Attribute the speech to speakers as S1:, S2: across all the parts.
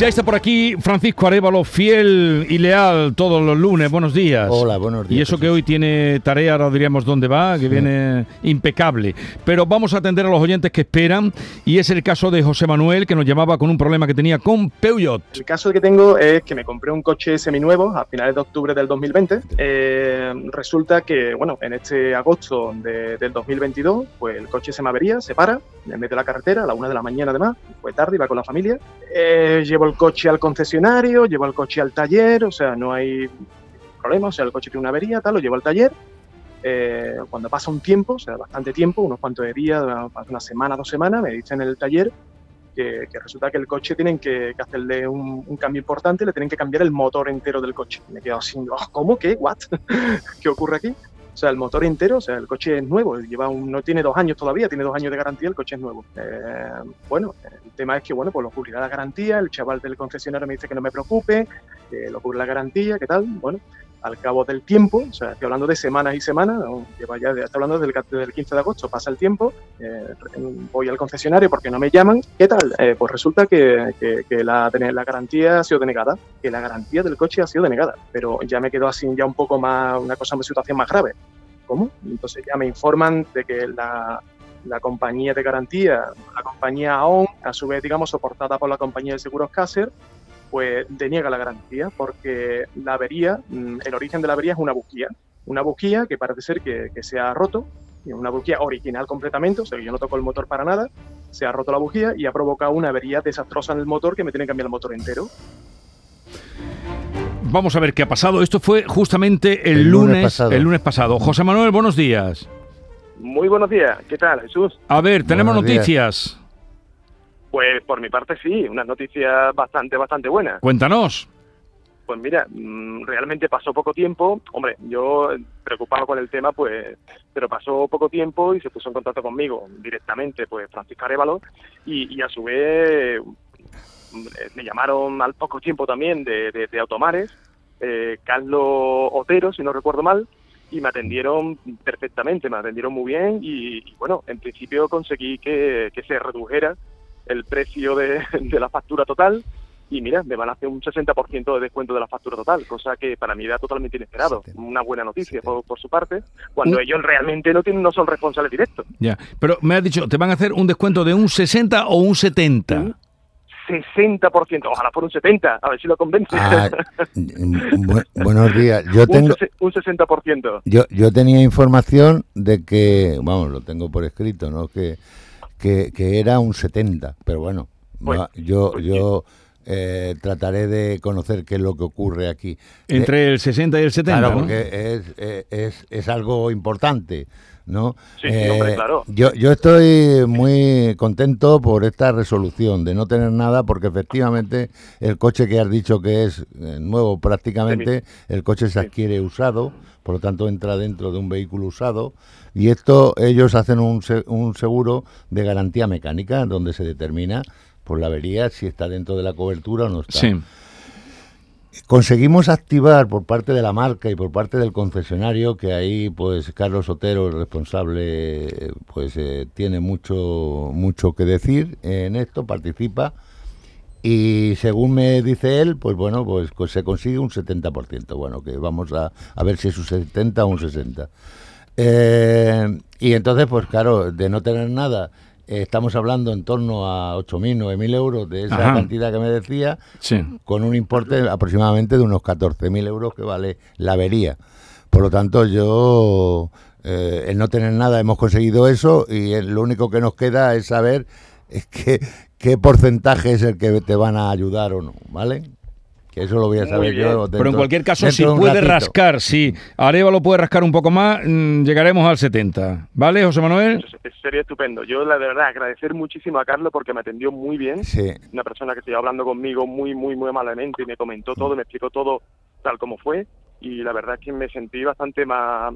S1: Ya está por aquí Francisco Arevalo, fiel y leal todos los lunes. Buenos días.
S2: Hola, buenos días.
S1: Y eso que hoy tiene tarea, ahora diríamos dónde va, que viene impecable. Pero vamos a atender a los oyentes que esperan y es el caso de José Manuel que nos llamaba con un problema que tenía con Peugeot.
S3: El caso que tengo es que me compré un coche seminuevo a finales de octubre del 2020. Eh, resulta que, bueno, en este agosto de, del 2022, pues el coche se me avería, se para, me mete a la carretera a la una de la mañana además, fue tarde, iba con la familia. Eh, llevo el coche al concesionario, llevo el coche al taller, o sea, no hay problema, o sea, el coche tiene una avería, tal, lo llevo al taller. Eh, cuando pasa un tiempo, o sea, bastante tiempo, unos cuantos de días, una semana, dos semanas, me dicen en el taller que, que resulta que el coche tienen que, que hacerle un, un, cambio importante, le tienen que cambiar el motor entero del coche. Me he quedado así, oh, ¿cómo? ¿Qué? ¿What? ¿Qué ocurre aquí? Sea, el motor entero, o sea, el coche es nuevo, lleva un, no tiene dos años todavía, tiene dos años de garantía, el coche es nuevo. Eh, bueno, el tema es que, bueno, pues lo cubrirá la garantía, el chaval del concesionario me dice que no me preocupe, que lo cubre la garantía, ¿qué tal? Bueno, al cabo del tiempo, o sea, estoy hablando de semanas y semanas, lleva ya, estoy hablando desde el, desde el, 15 de agosto, pasa el tiempo, eh, voy al concesionario porque no me llaman, ¿qué tal? Eh, pues resulta que, que, que la, la, garantía ha sido denegada, que la garantía del coche ha sido denegada, pero ya me quedó así ya un poco más, una cosa, una situación más grave. ¿Cómo? Entonces ya me informan de que la, la compañía de garantía, la compañía AON, a su vez, digamos, soportada por la compañía de seguros Caser, pues deniega la garantía porque la avería, el origen de la avería es una bujía. Una bujía que parece ser que, que se ha roto, una bujía original completamente, o sea que yo no toco el motor para nada, se ha roto la bujía y ha provocado una avería desastrosa en el motor que me tiene que cambiar el motor entero.
S1: Vamos a ver qué ha pasado. Esto fue justamente el, el lunes, lunes pasado. el lunes pasado. José Manuel, buenos días.
S3: Muy buenos días. ¿Qué tal, Jesús?
S1: A ver, tenemos buenos noticias. Días.
S3: Pues por mi parte sí, unas noticias bastante, bastante buenas.
S1: Cuéntanos.
S3: Pues mira, realmente pasó poco tiempo. Hombre, yo preocupado con el tema, pues, pero pasó poco tiempo y se puso en contacto conmigo directamente, pues, Francisco Arevalo, y, y a su vez me llamaron al poco tiempo también de, de, de Automares, eh, Carlos Otero, si no recuerdo mal, y me atendieron perfectamente, me atendieron muy bien y, y bueno, en principio conseguí que, que se redujera el precio de, de, la factura total y mira, me van a hacer un 60% de descuento de la factura total, cosa que para mí era totalmente inesperado. Una buena noticia por, por, su parte, cuando ¿Mm? ellos realmente no tienen no son responsables directos.
S1: Ya, pero me has dicho, ¿te van a hacer un descuento de un 60 o un 70?
S3: ¿Sí? 60%, ojalá por un 70%, a ver si lo convence.
S2: Ah, bu buenos días, yo tengo...
S3: Un 60%.
S2: Yo, yo tenía información de que, vamos, lo tengo por escrito, ¿no? Que, que, que era un 70, pero bueno, pues, yo, pues, yo eh, trataré de conocer qué es lo que ocurre aquí.
S1: Entre eh, el 60 y el 70,
S2: Claro,
S1: ¿no?
S2: porque es, es, es algo importante. ¿no?
S3: Sí, sí, eh, hombre, claro.
S2: yo, yo estoy muy contento por esta resolución de no tener nada porque efectivamente el coche que has dicho que es nuevo prácticamente, el coche se adquiere usado, por lo tanto entra dentro de un vehículo usado y esto ellos hacen un, un seguro de garantía mecánica donde se determina por la avería si está dentro de la cobertura o no está.
S1: Sí.
S2: Conseguimos activar por parte de la marca y por parte del concesionario, que ahí pues Carlos Otero, el responsable, pues eh, tiene mucho, mucho que decir en esto, participa. Y según me dice él, pues bueno, pues, pues se consigue un 70%. Bueno, que vamos a, a ver si es un 70 o un 60. Eh, y entonces, pues claro, de no tener nada estamos hablando en torno a 8.000, 9.000 euros de esa
S1: Ajá.
S2: cantidad que me decía,
S1: Sí.
S2: con un importe aproximadamente de unos 14.000 euros que vale la avería. Por lo tanto, yo, eh, el no tener nada, hemos conseguido eso y lo único que nos queda es saber es que, qué porcentaje es el que te van a ayudar o no, ¿vale? Que eso lo voy a saber yo.
S1: Pero en cualquier caso, si puede
S2: ratito.
S1: rascar, si Arevalo puede rascar un poco más, mm, llegaremos al 70. ¿Vale, José Manuel?
S3: Eso sería estupendo. Yo, la de verdad, agradecer muchísimo a Carlos porque me atendió muy bien.
S2: Sí,
S3: Una persona que estuvo hablando conmigo muy, muy, muy amablemente y me comentó todo, me explicó todo tal como fue. Y la verdad es que me sentí bastante más,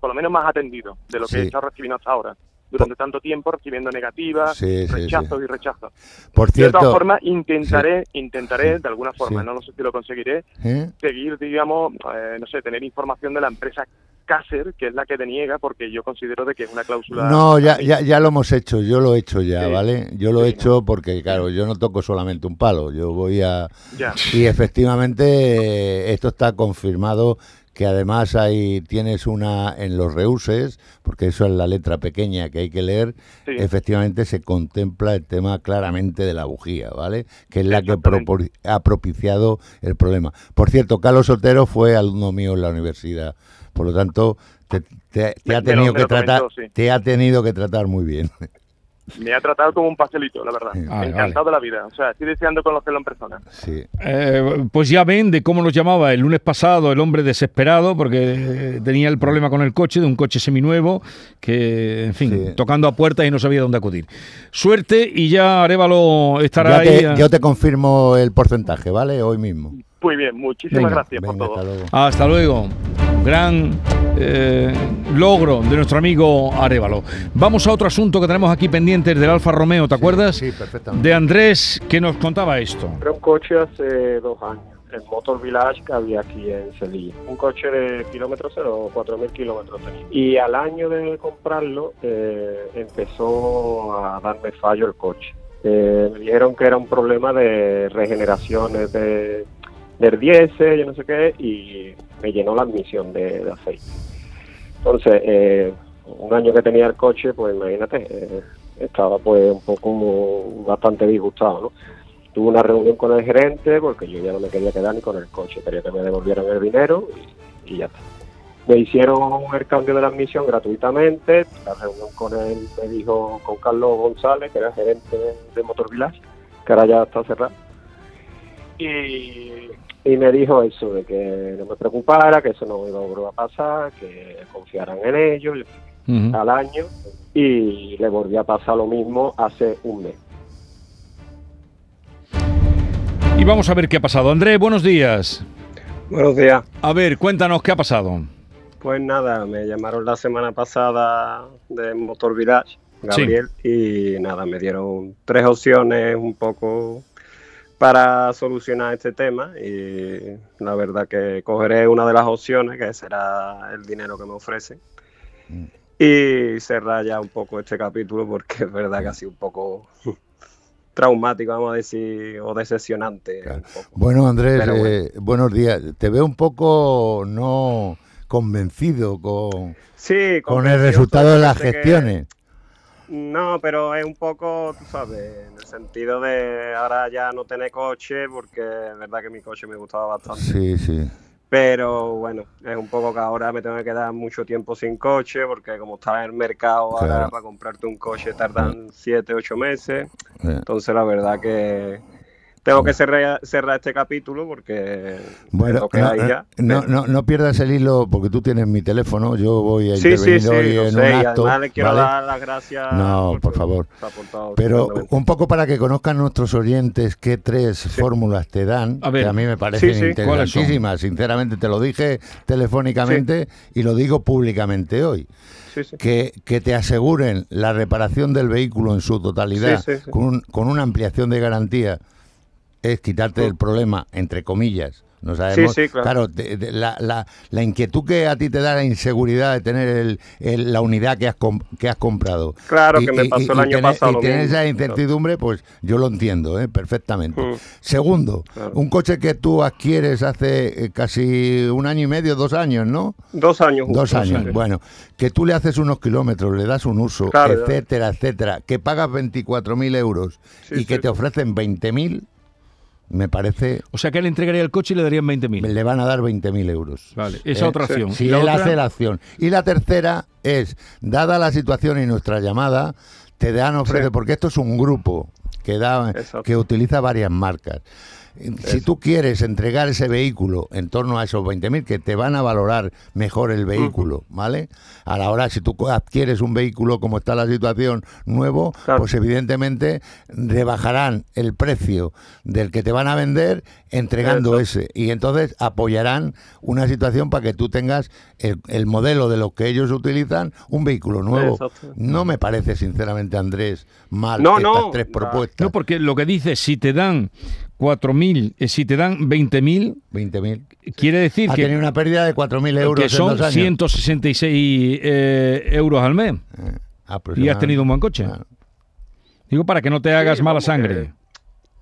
S3: por lo menos más atendido de lo que
S2: Sí.
S3: he estado recibiendo hasta ahora. Durante tanto tiempo recibiendo negativas,
S2: Sí, sí,
S3: rechazos y rechazos.
S2: por
S3: De todas formas, intentaré, intentaré de alguna forma, no lo sé si lo conseguiré,
S2: ¿eh?
S3: seguir, digamos, eh, no sé, tener información de la empresa Caser, que es la que deniega, porque yo considero de que es una cláusula...
S2: No, ya, ya, ya lo hemos hecho, yo lo he hecho ya. ¿vale? Yo lo he hecho porque, claro, yo no toco solamente un palo, yo voy a...
S3: Ya.
S2: Y efectivamente eh, esto está confirmado que además hay tienes una en los reuses, porque eso es la letra pequeña que hay que leer,
S3: Sí.
S2: efectivamente se contempla el tema claramente de la bujía, ¿vale? Que es la que ha propiciado el problema. Por cierto, Carlos Sotero fue alumno mío en la universidad, por lo tanto te, te- te
S3: Me-
S2: ha
S3: me lo-
S2: tenido
S3: me
S2: que tratar,
S3: comentó, sí.
S2: te ha tenido que tratar muy bien.
S3: Me ha tratado como un pastelito, la verdad.
S1: Vale,
S3: Encantado de la vida. O sea, estoy deseando conocerlo en persona.
S2: Sí.
S1: Eh, pues ya ven de cómo nos llamaba el lunes pasado el hombre desesperado porque eh, tenía el problema con el coche, de un coche seminuevo, que, en fin,
S2: Sí.
S1: tocando a puertas y no sabía dónde acudir. Suerte y ya Arevalo estará
S2: Ya
S1: ahí.
S2: te- yo te confirmo el porcentaje, ¿vale? Hoy mismo.
S3: Muy bien, muchísimas
S1: Venga,
S3: gracias por todo.
S2: hasta luego.
S1: Hasta luego. Gran eh, logro de nuestro amigo Arevalo. Vamos a otro asunto que tenemos aquí pendientes del Alfa Romeo, ¿te acuerdas?
S2: Sí, perfectamente.
S1: De Andrés, que nos contaba esto.
S4: Compré un coche hace dos años, el Motor Village que había aquí en Sevilla. Un coche de kilómetro cero, 4.000 kilómetros tenía. Y al año de comprarlo eh, empezó a darme fallo el coche. Eh, me dijeron que era un problema de regeneraciones de, del diésel, yo no sé qué, y me llenó la admisión de, de aceite. Entonces, eh, un año que tenía el coche, pues imagínate, eh, estaba pues un poco bastante disgustado, ¿no? Tuve una reunión con el gerente porque yo ya no me quería quedar ni con el coche, quería que me devolvieran el dinero y, y ya está. Me hicieron el cambio de la admisión gratuitamente. La reunión con él me dijo con Carlos González, que era gerente de Motor Village, que ahora ya está cerrado. Y, y me dijo eso, de que no me preocupara, que eso no iba a volver a pasar, que confiaran en ellos al año. Y le volví a pasar lo mismo hace un mes.
S1: Y vamos a ver qué ha pasado. Andrés, buenos días.
S4: Buenos días.
S1: A ver, cuéntanos qué ha pasado.
S4: Pues nada, me llamaron la semana pasada de Motor Village, Gabriel, y nada, me dieron tres opciones un poco para solucionar este tema y la verdad que cogeré una de las opciones, que será el dinero que me ofrecen, y cerrar ya un poco este capítulo porque es verdad que ha sido un poco traumático, vamos a decir, o decepcionante.
S2: Claro. Bueno, Andrés,
S4: bueno.
S2: eh, buenos días. Te veo un poco no convencido con,
S4: Sí,
S2: con el resultado de las
S4: que-
S2: gestiones.
S4: No, pero es un poco, tú sabes, en el sentido de ahora ya no tener coche, porque es verdad que mi coche me gustaba bastante.
S2: Sí, sí.
S4: Pero bueno, es un poco que ahora me tengo que quedar mucho tiempo sin coche, porque como está en el mercado ahora para comprarte un coche tardan 7, 8 meses.
S2: Eh,
S4: Entonces la verdad que tengo que cerrar, cerrar este capítulo porque
S2: Bueno, no,
S4: hay ya.
S2: no, no, no pierdas el hilo porque tú tienes mi teléfono. Yo voy a
S4: Sí, sí,
S2: intervenir
S4: sí,
S2: hoy
S4: lo
S2: en
S4: sé,
S2: un acto.
S4: además le quiero
S2: ¿vale?
S4: dar las gracias.
S2: No, por favor. Pero un poco para que conozcan nuestros oyentes qué tres fórmulas te dan,
S1: A ver.
S2: que a mí me parecen
S4: Sí, sí.
S2: interesantísimas. Sinceramente, te lo dije telefónicamente y lo digo públicamente hoy.
S4: Sí, sí.
S2: Que, que te aseguren la reparación del vehículo en su totalidad
S4: Sí, sí, sí.
S2: Con, un- con una ampliación de garantía es quitarte el problema, entre comillas. No sabemos.
S4: sí, claro.
S2: te- te- la, la- la inquietud que a ti te da la inseguridad de tener el- el- la unidad que has, que has comprado.
S4: Claro, que me pasó el año
S2: tener,
S4: pasado
S2: Y tener esa incertidumbre, pues yo lo entiendo ¿eh? perfectamente.
S4: Mm.
S2: Segundo,
S4: Claro.
S2: un coche que tú adquieres hace eh, casi un año y medio, dos años, ¿no?
S4: Dos años. justo.
S2: Dos
S1: años.
S2: Bueno, que tú le haces unos kilómetros, le das un uso,
S4: Claro, ya.
S2: etcétera, etcétera, que pagas 24.000 euros
S4: Sí,
S2: y que
S4: sí,
S2: te
S4: sí.
S2: ofrecen 20.000, me parece,
S1: O sea que él entregaría el coche y le darían 20.000.
S2: le van a dar 20.000 euros.
S1: Vale, esa
S2: Eh,
S1: otra
S4: sí.
S1: opción.
S2: Si
S1: ¿Y la
S2: él
S1: otra?
S2: hace la acción. Y la tercera es, dada la situación y nuestra llamada, te dan ofrece,
S4: Sí.
S2: porque esto es un grupo que da,
S4: Exacto.
S2: que utiliza varias marcas. Si
S4: Eso.
S2: tú quieres entregar ese vehículo en torno a esos 20.000, que te van a valorar mejor el vehículo, ¿vale? A la hora, si tú adquieres un vehículo como está la situación nuevo,
S4: Claro.
S2: pues evidentemente rebajarán el precio del que te van a vender entregando
S4: Eso.
S2: ese. Y entonces apoyarán una situación para que tú tengas el, el modelo de lo que ellos utilizan, un vehículo nuevo. No me parece, sinceramente, Andrés, mal
S4: No,
S2: estas
S4: no,
S2: tres
S4: no.
S2: propuestas.
S1: No, porque lo que dice, si te dan 4.000, eh, si te dan 20.000,
S2: 20.000.
S1: quiere decir
S2: Ha
S1: que,
S2: tenido una pérdida de 4.000 euros
S1: que
S2: en
S1: son
S2: dos años.
S1: 166 eh, euros al mes.
S2: Eh,
S1: Y has tenido un buen coche.
S2: Claro.
S1: Digo, para que no te hagas
S4: Sí,
S1: mala sangre.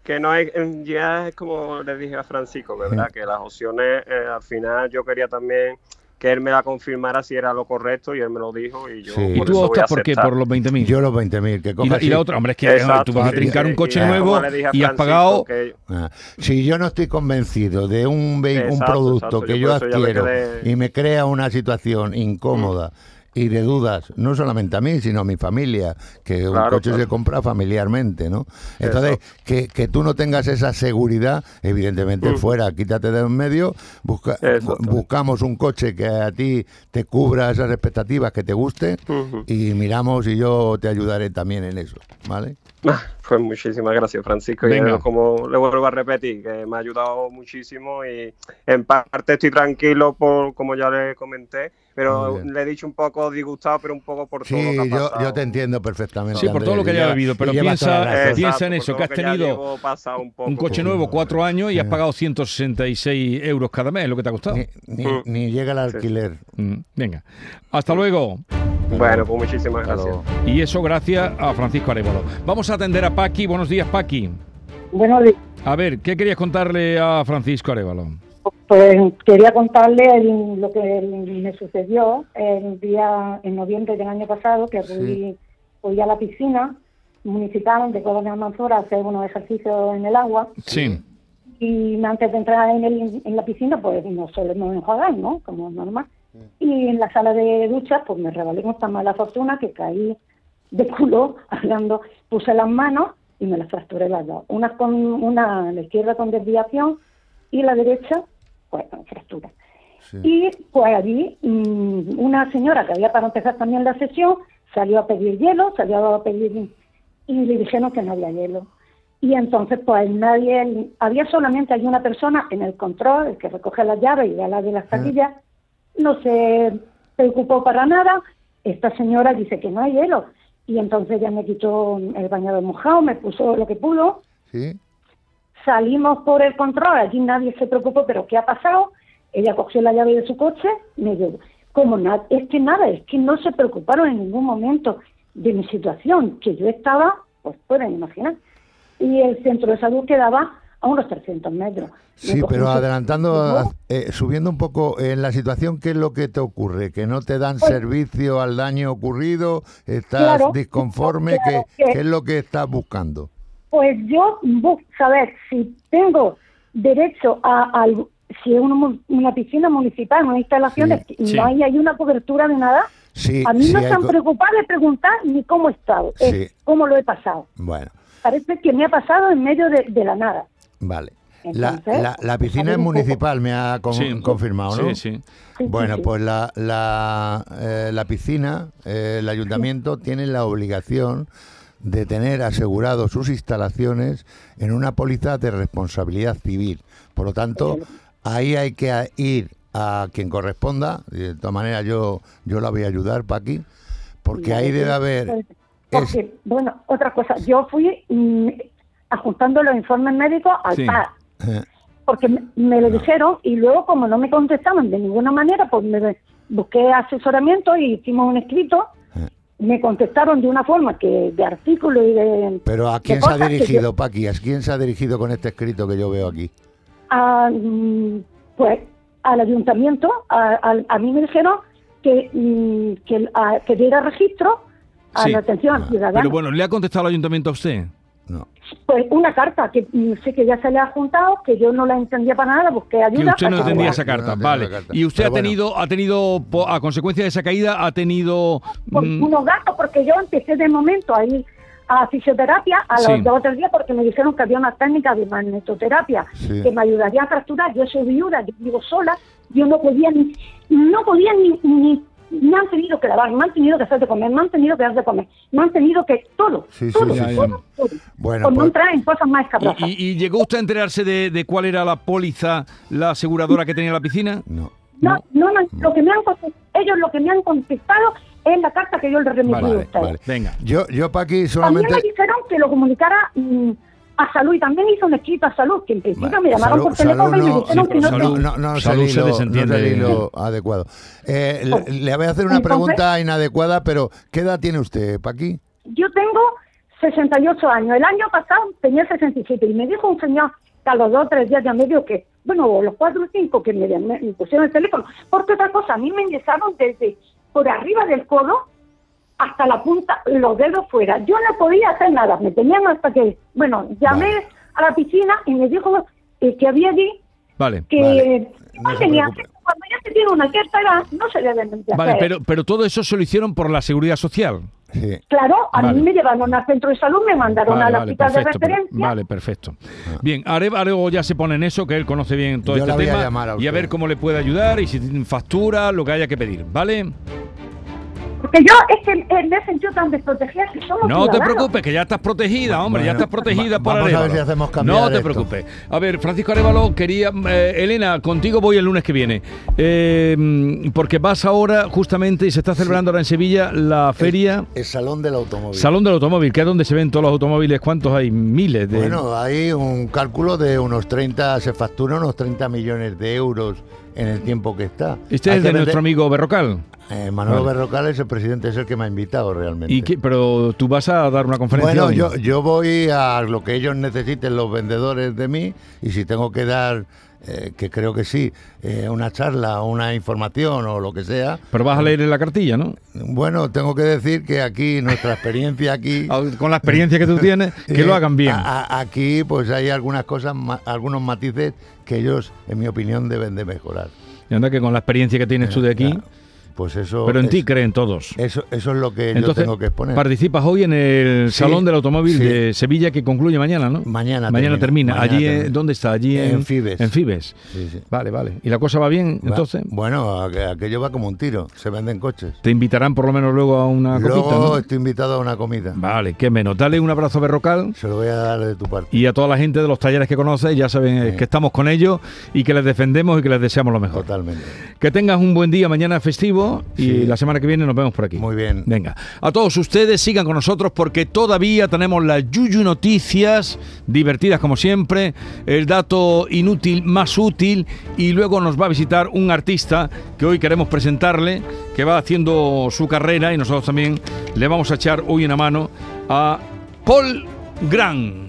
S4: que no hay, em, ya es como le dije a Francisco, ¿verdad? Que las opciones, eh, al final yo quería también que él me la confirmara si era lo correcto y él me lo dijo y yo
S2: Sí.
S1: ¿Y tú
S4: eso
S1: optas por qué? Por los 20.000.
S2: Yo los 20.000, que
S1: Y la, y la otra, hombre, es que eh,
S4: Exacto,
S1: tú vas a trincar
S4: sí,
S1: un coche nuevo y has pagado
S4: que-
S2: Ah, Si yo no estoy convencido de un, ve- un
S4: Exacto,
S2: producto
S4: exacto,
S2: que
S4: yo
S2: adquiero
S4: quedé-
S2: y me crea una situación incómoda y de dudas, no solamente a mí, sino a mi familia, que un coche
S4: claro.
S2: se compra familiarmente, ¿no? Entonces, que, que tú no tengas esa seguridad, evidentemente
S4: Mm.
S2: fuera, quítate de en medio, busca- buscamos un coche que a ti te cubra esas expectativas, que te guste, y miramos y yo te ayudaré también en eso, ¿vale?
S4: Pues muchísimas gracias, Francisco. Y
S1: Venga.
S4: como le vuelvo a repetir, que me ha ayudado muchísimo y en parte estoy tranquilo, por como ya le comenté, pero le he dicho un poco disgustado, pero un poco por todo
S2: Sí,
S4: lo que ha
S2: yo,
S4: pasado.
S2: yo te entiendo perfectamente.
S1: Sí, por todo lo que haya
S2: y
S1: pero piensa, eh, piensa en eso, que has tenido
S4: un, poco.
S1: un coche
S2: Sí.
S1: nuevo, cuatro años, y has pagado 166 euros cada mes, es lo que te ha costado.
S2: Ni, ni-
S4: Mm.
S2: ni llega el alquiler.
S1: Mm, Venga, hasta luego.
S4: Bueno, pues muchísimas gracias.
S1: Y eso gracias a Francisco Arevalo. Vamos a atender a Paqui. Buenos días, Paqui.
S5: Bueno, di-
S1: A ver, ¿qué querías contarle a Francisco Arevalo?
S5: pues quería contarle el- lo que me sucedió el día en noviembre del año pasado, que fui, fui a la piscina municipal de Colonia Almanzora a hacer unos ejercicios en el agua
S1: Sí.
S5: y antes de entrar en, el- en la piscina pues nos solemos enjuagar, ¿no? Como es normal. Y en la sala de duchas pues me rebalé con tan mala fortuna que caí de culo hablando, puse las manos y me las fracturé las dos. Una con una a la izquierda con desviación y la derecha pues con fractura.
S2: Sí.
S5: Y pues allí mm, una señora que había para empezar también la sesión salió a pedir hielo, salió a pedir y le dijeron que no había hielo. Y entonces pues nadie, había solamente hay una persona en el control, el que recoge las llaves y da la de las taquillas, no se preocupó para nada, esta señora dice que no hay hielo. Y entonces ya me quitó el bañador mojado, me puso lo que pudo,
S2: ¿Sí?
S5: Salimos por el control, allí nadie se preocupó, pero ¿qué ha pasado? Ella cogió la llave de su coche, me llevó. Como nada, es que nada, es que no se preocuparon en ningún momento de mi situación, que yo estaba, pues pueden imaginar. Y el centro de salud quedaba a unos 300 metros. Me
S2: Sí, pero
S5: un-
S2: adelantando, eh, subiendo un poco en la situación, ¿qué es lo que te ocurre? ¿Que no te dan
S5: Pues-
S2: servicio al daño ocurrido? ¿Estás
S5: Claro,
S2: disconforme?
S5: claro
S2: ¿Qué,
S5: que-
S2: qué es lo que estás buscando?
S5: Pues yo busco saber si tengo derecho a, al- si es una, una piscina municipal, una instalación,
S2: Sí,
S5: no hay, hay una cobertura de nada.
S2: Sí,
S5: A mí no
S2: hay
S5: se han
S2: co-
S5: preocupado de preguntar ni cómo he estado, es cómo lo he pasado.
S2: Bueno,
S5: Parece que me ha pasado en medio de, de la nada.
S2: Vale. La,
S5: Entonces,
S2: la- la piscina es municipal, me ha con-
S1: Sí.
S2: confirmado, ¿no?
S1: Sí, sí.
S2: Bueno, pues la, la, eh, la piscina, eh, el ayuntamiento tiene la obligación de tener asegurado sus instalaciones en una póliza de responsabilidad civil. Por lo tanto, ahí hay que ir a quien corresponda. De todas maneras, yo, yo la voy a ayudar, Paqui, porque ahí debe haber...
S5: Porque, bueno, otra cosa, yo fui mm, ajustando los informes médicos al
S1: Sí.
S5: par,
S2: eh,
S5: porque me, me lo dijeron y luego como no me contestaban de ninguna manera, pues me busqué asesoramiento y hicimos un escrito.
S2: Eh.
S5: Me contestaron de una forma que de artículo y de...
S2: pero ¿a quién se ha
S5: que yo-
S2: dirigido, Paqui? ¿A quién se ha dirigido con este escrito que yo veo aquí?
S5: a, mm, pues al ayuntamiento, a, a- a mí me dijeron que, mm, que, a- que diera registro a
S1: Sí.
S5: la atención al ciudadano.
S1: Pero bueno, ¿le ha contestado el ayuntamiento a usted?
S2: No.
S5: Pues una carta que sé que ya se le ha juntado, que yo no la entendía para nada, busqué ayuda.
S1: Que usted no entendía esa carta,
S2: no
S1: vale.
S2: carta.
S1: Y usted
S2: Pero
S1: ha
S2: bueno.
S1: tenido, ha tenido, a consecuencia de esa caída, ha tenido...
S5: por
S1: mm,
S5: unos gastos, porque yo empecé de momento a ir a fisioterapia a
S1: Sí.
S5: los dos o tres días porque me dijeron que había una técnica de magnetoterapia
S2: Sí.
S5: que me ayudaría a fracturar. Yo soy viuda, yo vivo sola, yo no podía ni, no podía ni, ni me han tenido que lavar, me han tenido que hacer de comer, me han tenido que dar de comer, me han tenido que todo,
S2: Sí, sí,
S5: todo,
S1: sí, sí.
S5: todo, todo.
S2: Bueno,
S5: Por no
S2: pues-
S5: entrar en cosas más escabrosas.
S1: ¿Y, y- y llegó usted a enterarse de, de cuál era la póliza, la aseguradora que tenía la piscina?
S2: No.
S5: No, no, no, lo que me han ellos lo que me han contestado es la carta que yo le remití
S1: Vale,
S5: a ustedes.
S2: vale.
S1: Venga.
S2: Yo, yo Paqui,
S5: También
S2: solamente...
S5: me dijeron que lo comunicara mm, a salud y también hice un escrito a salud, que en principio me llamaron
S2: salud-
S5: por teléfono
S2: salud
S5: y me
S2: no-
S5: dijeron
S1: sí,
S5: que no,
S1: salud-
S2: No, no, no,
S1: Salud se
S2: el hilo-
S1: desentiende.
S2: no es el hilo adecuado. Eh, le, le voy a hacer una
S5: Entonces-
S2: pregunta inadecuada, pero ¿qué edad tiene usted, Paqui?
S5: Yo tengo 68 años. El año pasado tenía 67 y me dijo un señor que a los dos o tres días ya me dijo que, bueno, los cuatro o cinco que me, me pusieron el teléfono, porque otra cosa, a mí me ingresaron desde por arriba del codo hasta la punta, los dedos fuera. Yo no podía hacer nada, me tenían hasta que, bueno, llamé
S2: Vale.
S5: a la piscina y me dijo eh, que había allí
S1: Vale.
S5: que
S2: Vale, no
S5: tenía cuando ya se tiene una cierta edad, no se deben de
S1: Vale,
S5: hacer.
S1: pero, pero todo eso se lo hicieron por la seguridad social.
S2: Sí.
S5: Claro, a
S1: Vale.
S5: mí me llevaron al centro de salud, me mandaron
S1: Vale,
S5: al
S1: vale,
S5: hospital de
S1: perfecto,
S5: referencia.
S1: vale, perfecto. Bien, Areva Arego ya se pone en eso, que él conoce bien todo
S2: Yo
S1: este
S2: la a
S1: tema.
S2: a
S1: y a ver cómo le puede ayudar y si tiene factura, lo que haya que pedir, ¿vale?
S5: Porque yo es que me he sentido tan desprotegida que somos
S1: No te preocupes, que ya estás protegida, hombre, ya estás protegida
S2: va-
S1: por
S2: vamos a ver si hacemos cambiar
S1: No te
S2: esto.
S1: preocupes. A ver, Francisco Arevalo, quería... eh, Elena, contigo voy el lunes que viene. Eh, porque vas ahora justamente y se está celebrando ahora en Sevilla la feria
S2: El Salón del Automóvil.
S1: Salón del Automóvil, que es donde se ven todos los automóviles. ¿Cuántos hay? Miles de...
S2: Bueno, hay un cálculo de unos 30, se factura unos 30 millones de euros en el tiempo que está.
S1: este
S2: Hay
S1: es de
S2: vender-
S1: nuestro amigo Berrocal.
S2: Eh, Manuel
S1: Vale.
S2: Berrocal es el presidente, es el que me ha invitado realmente.
S1: ¿Y qué- pero tú vas a dar una conferencia
S2: Bueno,
S1: hoy?
S2: yo, yo voy a lo que ellos necesiten, los vendedores de mí, y si tengo que dar, eh, que creo que sí, eh, una charla, una información o lo que sea,
S1: Pero vas a leer en la cartilla, ¿no?
S2: bueno, tengo que decir que aquí, nuestra experiencia aquí...
S1: Ah, Con la experiencia que tú tienes, que
S2: eh,
S1: lo hagan bien.
S2: a- a- aquí, pues hay algunas cosas, ma- algunos matices que ellos, en mi opinión, deben de mejorar.
S1: Y anda que con la experiencia que tienes tú de aquí,
S2: Ya, Pues eso...
S1: pero en
S2: es-
S1: ti creen todos.
S2: Eso, eso es lo que yo
S1: Entonces,
S2: tengo que exponer.
S1: participas hoy en el
S2: Sí,
S1: Salón del Automóvil
S2: sí.
S1: de Sevilla que concluye mañana, ¿no?
S2: Mañana
S1: Mañana termina.
S2: termina,
S1: Allí,
S2: mañana termina.
S1: ¿dónde está? Allí en,
S2: En Fibes.
S1: En Fibes.
S2: Sí.
S1: Vale, vale. ¿Y la cosa va bien?
S2: Va-
S1: Entonces,
S2: Bueno, aqu- aquello va como un tiro, se venden coches.
S1: te invitarán por lo menos luego a una
S2: Luego
S1: copita, ¿no?
S2: estoy invitado a una comida.
S1: Vale, qué menos. Dale un abrazo a Berrocal.
S2: Se lo voy a dar de tu parte.
S1: Y a toda la gente de los talleres que conoces, ya saben eh, que estamos con ellos y que les defendemos y que les deseamos lo mejor.
S2: Totalmente.
S1: Que tengas un buen día mañana festivo y
S2: Sí.
S1: la semana que viene nos vemos por aquí.
S2: Muy bien.
S1: Venga, a todos ustedes sigan con nosotros porque todavía tenemos las Yuyu Noticias, divertidas como siempre, el dato inútil más útil y luego nos va a visitar un artista que hoy queremos presentarle, que va haciendo su carrera y nosotros también le vamos a echar hoy una mano a Paul Gran.